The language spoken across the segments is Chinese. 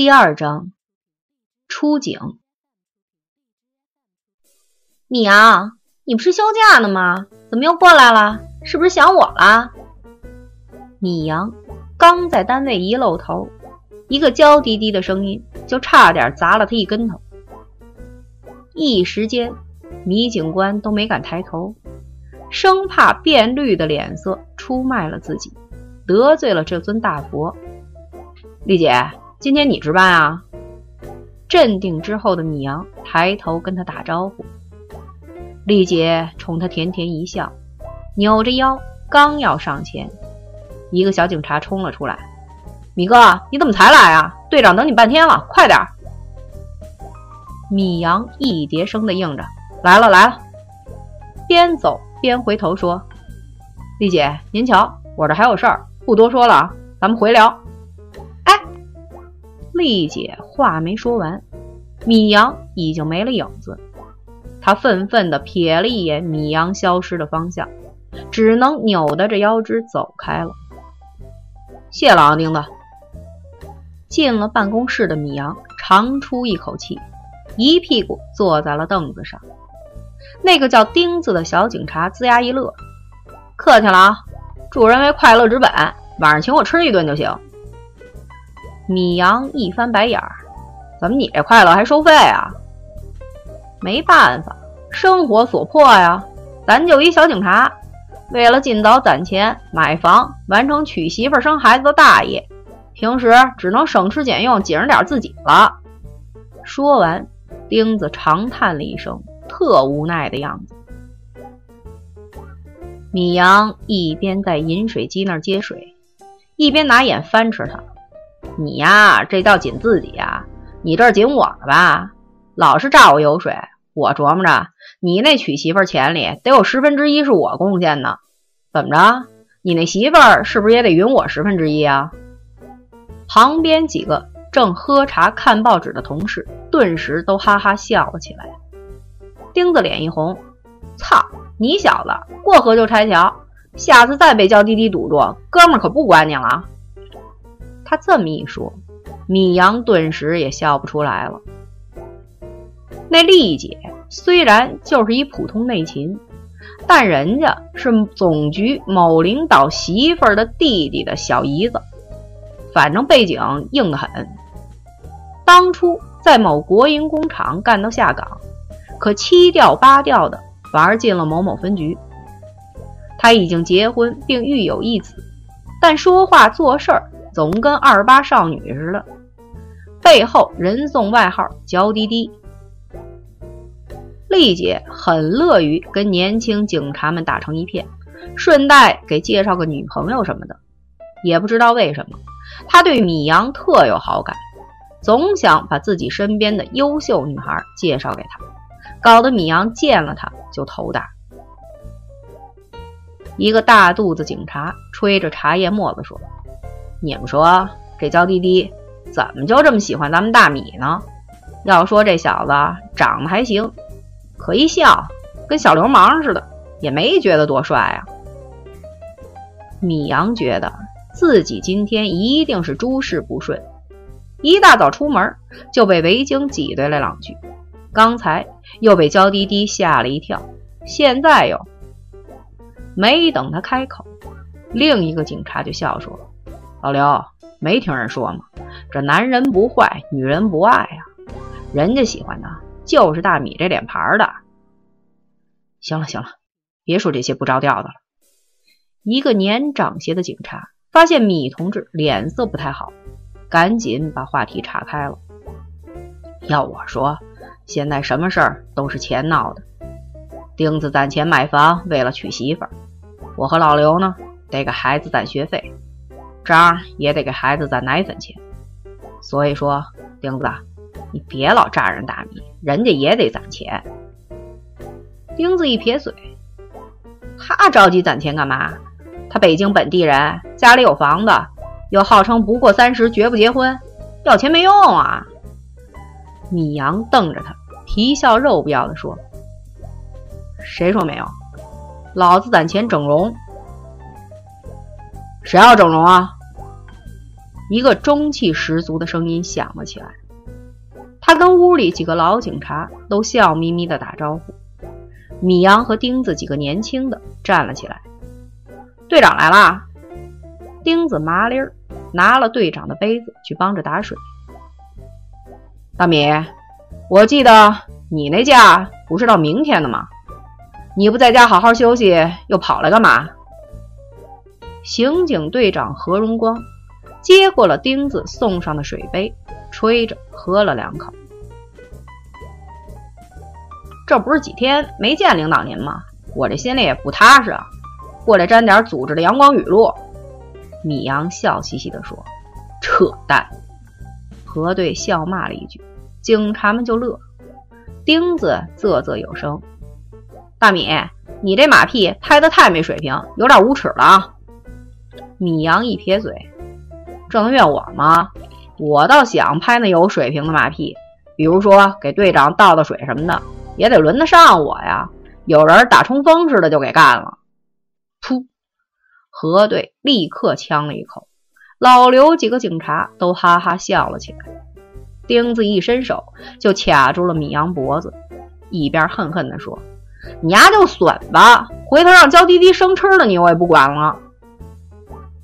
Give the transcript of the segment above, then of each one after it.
第二章出警。米阳，你不是休假呢吗？怎么又过来了？是不是想我了？米阳刚在单位一露头，一个娇滴滴的声音就差点砸了他一跟头。一时间，米警官都没敢抬头，生怕变绿的脸色出卖了自己，得罪了这尊大佛。丽姐，今天你值班啊？镇定之后的米阳抬头跟他打招呼。丽姐冲他甜甜一笑，扭着腰刚要上前，一个小警察冲了出来：“米哥，你怎么才来啊？队长等你半天了，快点！”米阳一叠声的应着：“来了来了。”边走边回头说：“丽姐，您瞧，我这还有事儿，不多说了啊，咱们回聊。”丽姐话没说完，米阳已经没了影子。他愤愤地瞥了一眼米阳消失的方向，只能扭打着腰肢走开了。谢了啊，钉子。进了办公室的米阳长出一口气，一屁股坐在了凳子上。那个叫钉子的小警察龇牙一乐：“客气了啊，助人为快乐之本，晚上请我吃一顿就行。”米阳一翻白眼儿：“怎么你这快乐还收费啊？”“没办法，生活所迫呀。咱就一小警察，为了尽早攒钱买房，完成娶媳妇生孩子的大业，平时只能省吃俭用，紧着点自己了。”说完，钉子长叹了一声，特无奈的样子。米阳一边在饮水机那儿接水，一边拿眼翻吃他。你呀，这叫紧自己呀！你这紧我了吧？老是榨我油水，我琢磨着你那娶媳妇钱里得有十分之一是我贡献呢。怎么着？你那媳妇儿是不是也得匀我十分之一啊？旁边几个正喝茶看报纸的同事顿时都哈哈笑了起来。钉子脸一红，操你小子，过河就拆桥，下次再被娇滴滴堵住，哥们儿可不管你了。他这么一说，米阳顿时也笑不出来了。那丽姐虽然就是一普通内勤，但人家是总局某领导媳妇的弟弟的小姨子，反正背景硬得很。当初在某国营工厂干到下岗，可七调八调的玩进了某某分局。他已经结婚并育有一子，但说话做事儿。总跟二八少女似的，背后人送外号“娇滴滴”。丽姐很乐于跟年轻警察们打成一片，顺带给介绍个女朋友什么的。也不知道为什么，她对米阳特有好感，总想把自己身边的优秀女孩介绍给他，搞得米阳见了她就头大。一个大肚子警察吹着茶叶沫子说。你们说这娇滴滴怎么就这么喜欢咱们大米呢？要说这小子长得还行，可一笑跟小流氓似的，也没觉得多帅啊。米阳觉得自己今天一定是诸事不顺，一大早出门就被维京挤兑了两句，刚才又被娇滴滴吓了一跳，现在又没等他开口，另一个警察就笑说。老刘，没听人说吗？这男人不坏，女人不爱呀。人家喜欢的就是大米这脸盘的。行了行了，别说这些不着调的了。一个年长些的警察发现米同志脸色不太好，赶紧把话题岔开了。要我说，现在什么事儿都是钱闹的。钉子攒钱买房，为了娶媳妇儿；我和老刘呢，得给孩子攒学费。张也得给孩子攒奶粉钱，所以说，钉子，你别老榨人大米，人家也得攒钱。钉子一撇嘴，他着急攒钱干嘛？他北京本地人，家里有房子，又号称不过三十绝不结婚，要钱没用啊！米阳瞪着他，皮笑肉不要的说：“谁说没有？老子攒钱整容。”谁要整容啊？一个中气十足的声音响了起来。他跟屋里几个老警察都笑眯眯地打招呼。米阳和钉子几个年轻的站了起来。队长来啦！钉子麻利儿拿了队长的杯子去帮着打水。大米，我记得你那假不是到明天的吗？你不在家好好休息，又跑来干嘛？刑警队长何荣光接过了钉子送上的水杯，吹着喝了两口。这不是几天没见领导您吗？我这心里也不踏实啊，过来沾点组织的阳光雨露。米阳笑嘻嘻地说：“扯淡！”何队笑骂了一句，警察们就乐。钉子啧啧有声：“大米，你这马屁拍得太没水平，有点无耻了啊！”米阳一撇嘴：“这能怨我吗？我倒想拍那有水平的马屁，比如说给队长倒倒水什么的。”也得轮得上我呀！有人打冲锋似的就给干了。噗！何队立刻呛了一口，老刘几个警察都哈哈笑了起来。钉子一伸手就卡住了米阳脖子，一边恨恨地说：“你丫就损吧，回头让娇滴滴生吃了你，我也不管了。”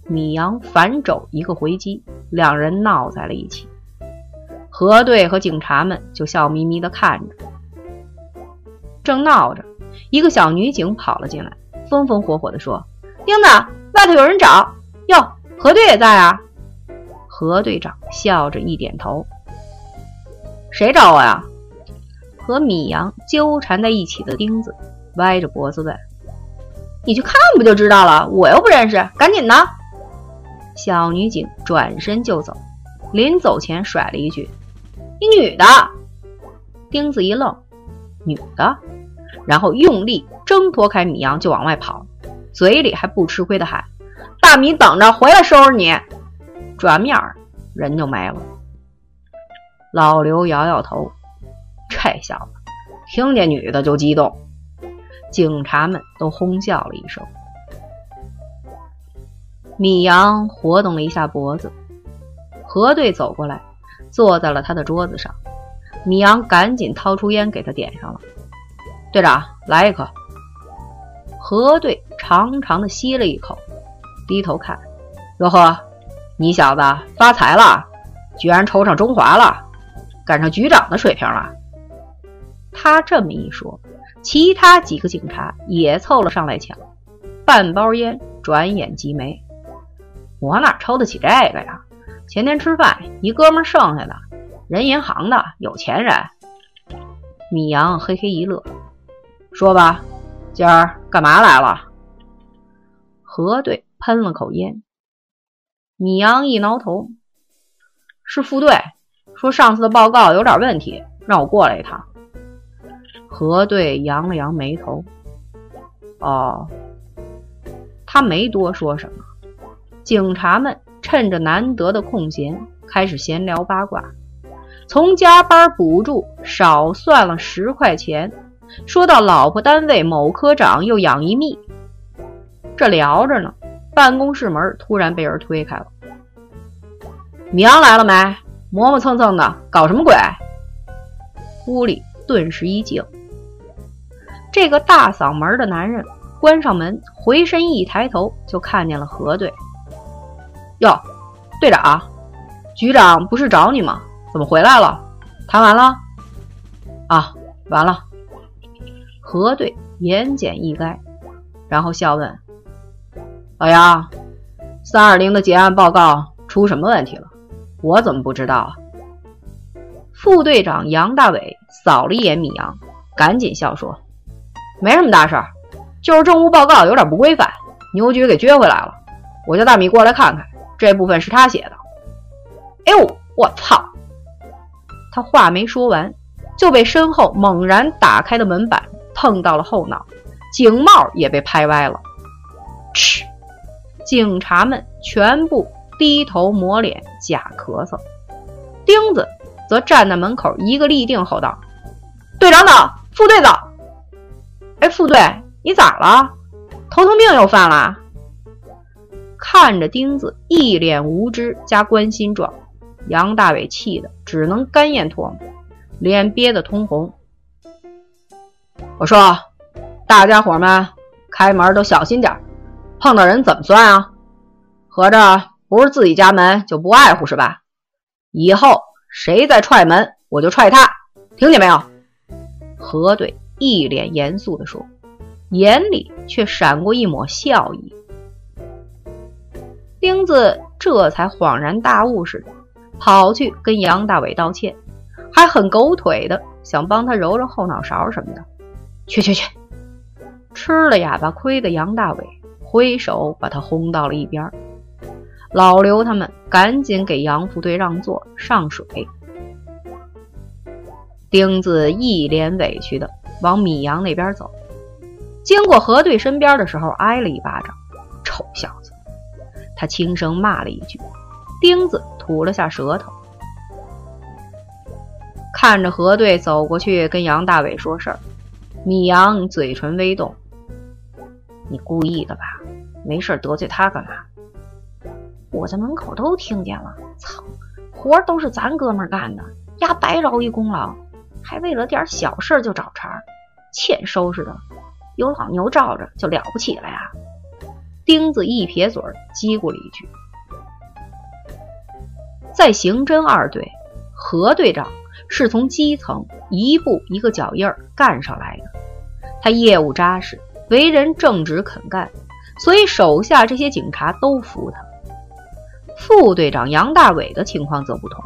米阳反肘一个回击，两人闹在了一起。何队和警察们就笑眯眯地看着。正闹着，一个小女警跑了进来，风风火火地说：“钉子，外头有人找。哟，何队也在啊。”何队长笑着一点头：“谁找我呀？”和米阳纠缠在一起的钉子歪着脖子问：“你去看不就知道了？我又不认识，赶紧的！”小女警转身就走，临走前甩了一句：“一女的。”钉子一愣：“女的？”然后用力挣脱开米阳，就往外跑，嘴里还不吃亏的喊：“大米，等着，回来收拾你！”转面人就没了。老刘摇摇头：“这小子听见女的就激动。”警察们都哄笑了一声。米阳活动了一下脖子，何队走过来，坐在了他的桌子上。米阳赶紧掏出烟给他点上了。队长，来一颗。何队长长的吸了一口，低头看，哟呵，你小子发财了，居然抽上中华了，赶上局长的水平了。他这么一说，其他几个警察也凑了上来抢，半包烟转眼即没。我哪抽得起这个呀？前天吃饭，一哥们剩下的，人银行的有钱人。米阳嘿嘿一乐。说吧，今儿干嘛来了？何队喷了口烟。米阳一挠头，是副队说上次的报告有点问题，让我过来一趟。何队扬了扬眉头。哦，他没多说什么。警察们趁着难得的空闲，开始闲聊八卦，从加班补助少算了十块钱。说到老婆单位某科长又养一蜜，这聊着呢，办公室门突然被人推开了。米阳来了没？磨磨蹭蹭的，搞什么鬼？屋里顿时一静。这个大嗓门的男人关上门，回身一抬头，就看见了何队。哟，队长，局长不是找你吗？怎么回来了？谈完了？啊，完了。何队言简意赅，然后笑问：“老杨，三二零的结案报告出什么问题了？我怎么不知道啊？”副队长杨大伟扫了一眼米阳，赶紧笑说：“没什么大事儿，就是政务报告有点不规范，牛局给撅回来了。我叫大米过来看看，这部分是他写的。”哎呦，我操！他话没说完，就被身后猛然打开的门板。碰到了后脑，警帽也被拍歪了。嗤！警察们全部低头抹脸假咳嗽。钉子则站在门口，一个立定后道：“队长等，副队长。”哎，副队，你咋了？头疼病又犯了？看着钉子一脸无知加关心状，杨大伟气得只能干咽唾沫，脸憋得通红。我说：“大家伙们，开门都小心点，碰到人怎么算啊？合着不是自己家门就不爱护是吧？以后谁再踹门，我就踹他，听见没有？”何队一脸严肃地说，眼里却闪过一抹笑意。钉子这才恍然大悟似的，跑去跟杨大伟道歉，还很狗腿的想帮他揉揉后脑勺什么的。去去去！吃了哑巴亏的杨大伟挥手把他轰到了一边。老刘他们赶紧给杨副队让座上水。钉子一脸委屈的往米阳那边走，经过何队身边的时候挨了一巴掌。臭小子！他轻声骂了一句。钉子吐了下舌头，看着何队走过去跟杨大伟说事儿。米阳嘴唇微动：“你故意的吧？没事得罪他干嘛？我在门口都听见了。操，活都是咱哥们干的，丫白饶一功劳，还为了点小事就找茬，欠收拾的。有老牛罩着就了不起了呀！”钉子一撇嘴，叽咕了一句：“在刑侦二队，何队长是从基层一步一个脚印儿干上来的。”他业务扎实，为人正直肯干，所以手下这些警察都服他。副队长杨大伟的情况则不同，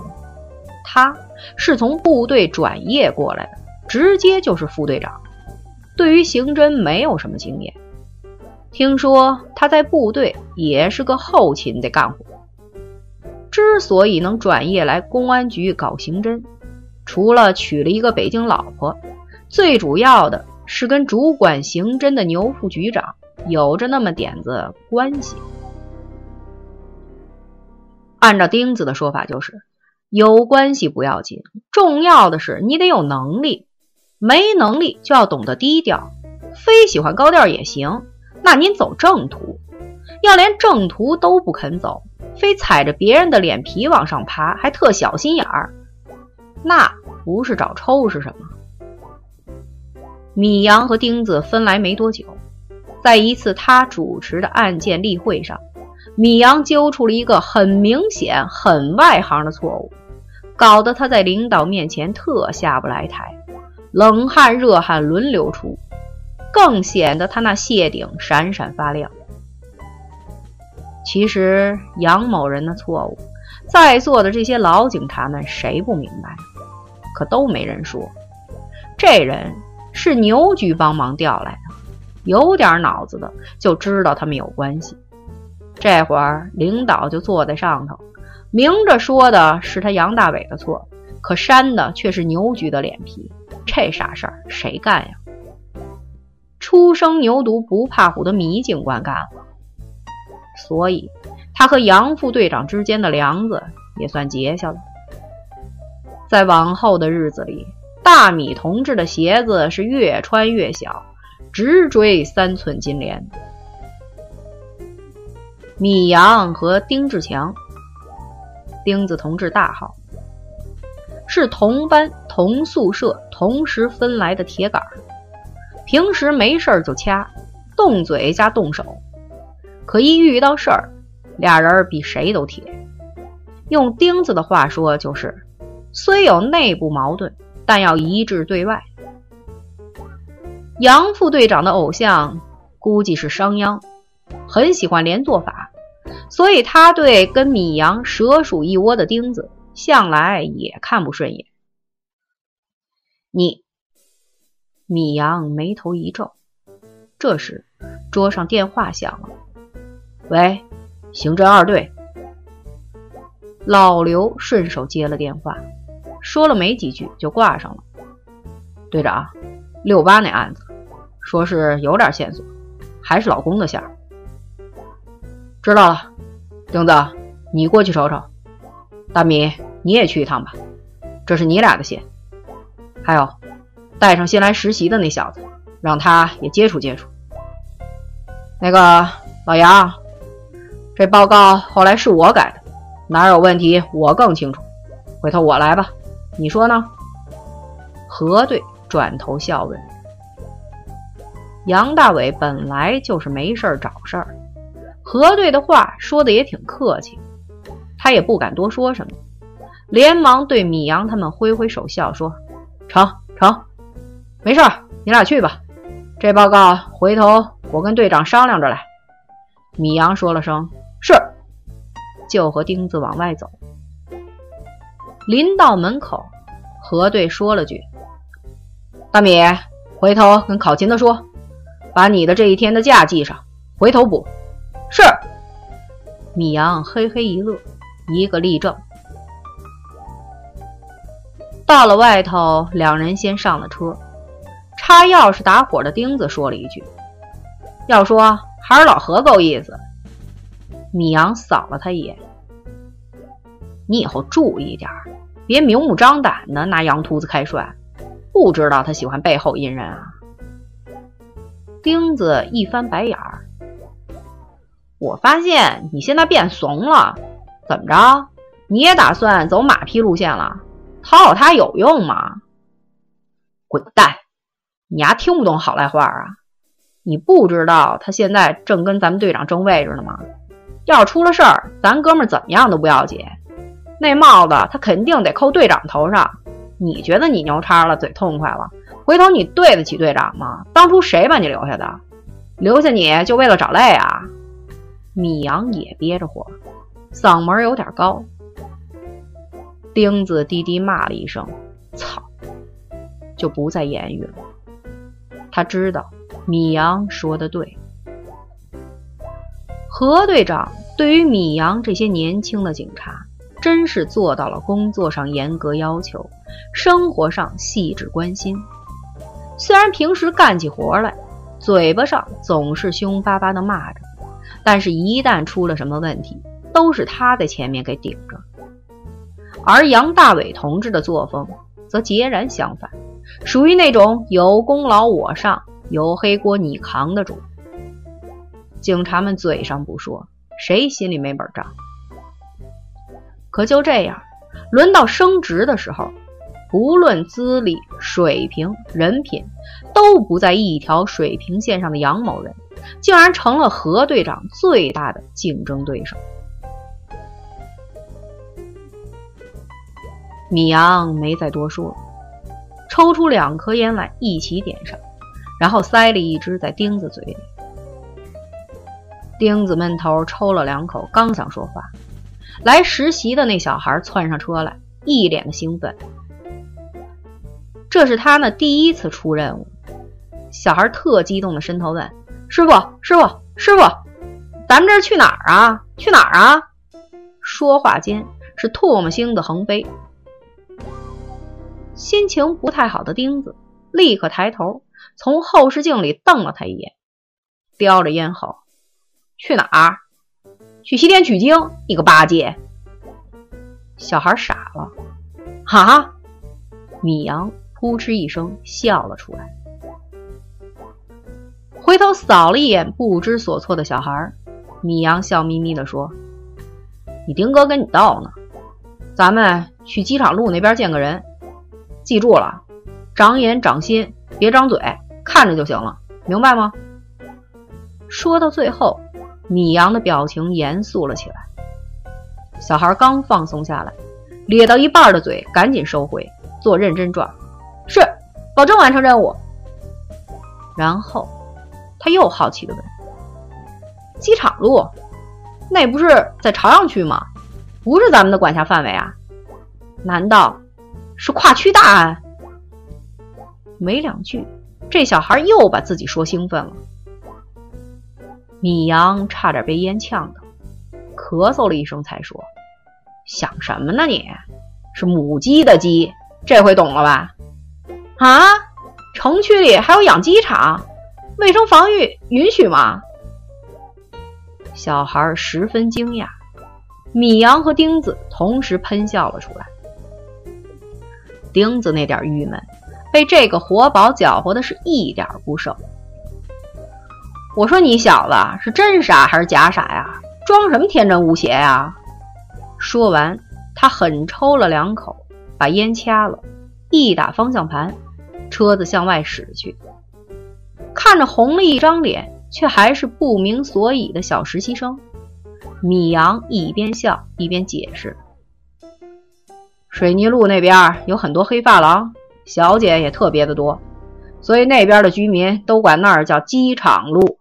他是从部队转业过来的，直接就是副队长，对于刑侦没有什么经验。听说他在部队也是个后勤的干活。之所以能转业来公安局搞刑侦，除了娶了一个北京老婆，最主要的。是跟主管刑侦的牛副局长有着那么点子关系。按照钉子的说法，就是有关系不要紧，重要的是你得有能力。没能力就要懂得低调，非喜欢高调也行。那您走正途，要连正途都不肯走，非踩着别人的脸皮往上爬，还特小心眼儿，那不是找抽是什么？米阳和钉子分来没多久，在一次他主持的案件例会上，米阳揪出了一个很明显、很外行的错误，搞得他在领导面前特下不来台，冷汗热汗轮流出，更显得他那谢顶闪闪发亮。其实杨某人的错误，在座的这些老警察们谁不明白？可都没人说，这人。是牛局帮忙调来的，有点脑子的就知道他们有关系。这会儿领导就坐在上头，明着说的是他杨大伟的错，可扇的却是牛局的脸皮。这傻事儿谁干呀？初生牛犊不怕虎的米警官干了，所以他和杨副队长之间的梁子也算结下了。在往后的日子里。大米同志的鞋子是越穿越小，直追三寸金莲。米阳和丁志强，丁子同志大号，是同班同宿舍同时分来的铁杆平时没事儿就掐，动嘴加动手，可一遇到事儿，俩人比谁都铁。用钉子的话说，就是虽有内部矛盾。但要一致对外。杨副队长的偶像估计是商鞅，很喜欢连坐法，所以他对跟米阳蛇鼠一窝的钉子向来也看不顺眼。你，米阳眉头一皱。这时，桌上电话响了。喂，刑侦二队。老刘顺手接了电话。说了没几句就挂上了。队长，六八那案子，说是有点线索，还是老公的线。知道了，钉子，你过去瞅瞅。大米，你也去一趟吧，这是你俩的线。还有，带上新来实习的那小子，让他也接触接触。那个老杨，这报告后来是我改的，哪有问题我更清楚。回头我来吧，你说呢？何队转头笑问。杨大伟本来就是没事找事儿，何队的话说的也挺客气，他也不敢多说什么，连忙对米阳他们挥挥手笑说：“成成，没事儿，你俩去吧。这报告回头我跟队长商量着来。”米阳说了声“是”，就和钉子往外走。临到门口，何队说了句：“大米，回头跟考勤的说。”把你的这一天的假记上，回头补。是。米阳嘿嘿一乐，一个立正。到了外头，两人先上了车。插钥匙打火的钉子说了一句：“要说还是老何够意思。”米阳扫了他一眼：“你以后注意点，别明目张胆的拿杨秃子开涮，不知道他喜欢背后阴人啊。”钉子一翻白眼儿，我发现你现在变怂了，怎么着？你也打算走马屁路线了？讨好他有用吗？滚蛋！你丫听不懂好赖话啊？你不知道他现在正跟咱们队长争位置呢吗？要出了事儿，咱哥们怎么样都不要紧，那帽子他肯定得扣队长头上。你觉得你牛叉了，嘴痛快了？回头你对得起队长吗？当初谁把你留下的？留下你就为了找累啊？米阳也憋着火，嗓门有点高。钉子低低骂了一声：“操！”就不再言语了。他知道米阳说的对。何队长对于米阳这些年轻的警察，真是做到了工作上严格要求，生活上细致关心。虽然平时干起活来，嘴巴上总是凶巴巴的骂着，但是一旦出了什么问题，都是他在前面给顶着。而杨大伟同志的作风则截然相反，属于那种有功劳我上，有黑锅你扛的主。警察们嘴上不说，谁心里没本账？可就这样，轮到升职的时候。不论资历、水平、人品，都不在一条水平线上的杨某人，竟然成了何队长最大的竞争对手。米阳没再多说，抽出两颗烟来一起点上，然后塞了一支在钉子嘴里。钉子闷头抽了两口，刚想说话，来实习的那小孩窜上车来，一脸的兴奋。这是他呢第一次出任务，小孩特激动的伸头问：“师傅，师傅，师傅，咱们这是去哪儿啊？去哪儿啊？”说话间是唾沫星子横飞。心情不太好的钉子立刻抬头从后视镜里瞪了他一眼，叼着烟吼：“去哪儿？去西天取经？你个八戒！”小孩傻了，哈，米阳。扑哧一声笑了出来，回头扫了一眼不知所措的小孩，米阳笑眯眯地说：“你丁哥跟你道呢，咱们去机场路那边见个人，记住了，长眼长心，别张嘴，看着就行了，明白吗？”说到最后，米阳的表情严肃了起来。小孩刚放松下来，咧到一半的嘴赶紧收回，做认真状。是，保证完成任务。然后，他又好奇的问：“机场路，那不是在朝阳区吗？不是咱们的管辖范围啊？难道是跨区大案？”没两句，这小孩又把自己说兴奋了。米阳差点被烟呛到，咳嗽了一声才说：“想什么呢？你是母鸡的鸡，这回懂了吧？”啊，城区里还有养鸡场，卫生防御允许吗？小孩十分惊讶，米阳和钉子同时喷笑了出来。钉子那点郁闷，被这个活宝搅和的是一点不剩。我说你小子是真傻还是假傻呀？装什么天真无邪呀？说完，他狠抽了两口，把烟掐了，一打方向盘，车子向外驶去。看着红了一张脸，却还是不明所以的小实习生，米阳一边笑一边解释：“水泥路那边有很多黑发廊，小姐也特别的多，所以那边的居民都管那儿叫机场路。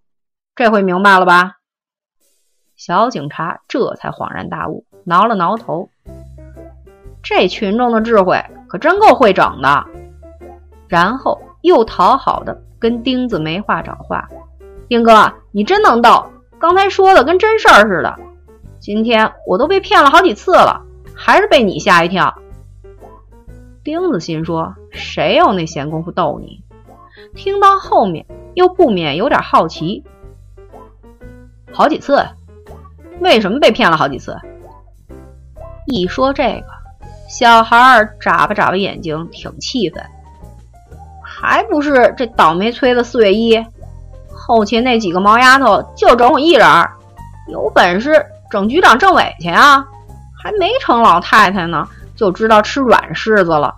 这回明白了吧？”小警察这才恍然大悟，挠了挠头：“这群众的智慧可真够会整的。”然后又讨好的。跟钉子没话找话，丁哥，你真能逗，刚才说的跟真事儿似的。今天我都被骗了好几次了，还是被你吓一跳。钉子心说，谁有那闲工夫逗你？听到后面又不免有点好奇，好几次？为什么被骗了好几次？一说这个，小孩眨巴眨巴眼睛，挺气愤。还不是这倒霉催的四月一，后勤那几个毛丫头就整我一人，有本事整局长政委去啊！还没成老太太呢，就知道吃软柿子了。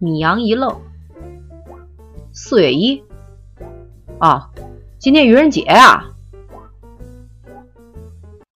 米阳一愣，四月一，啊，今天愚人节啊，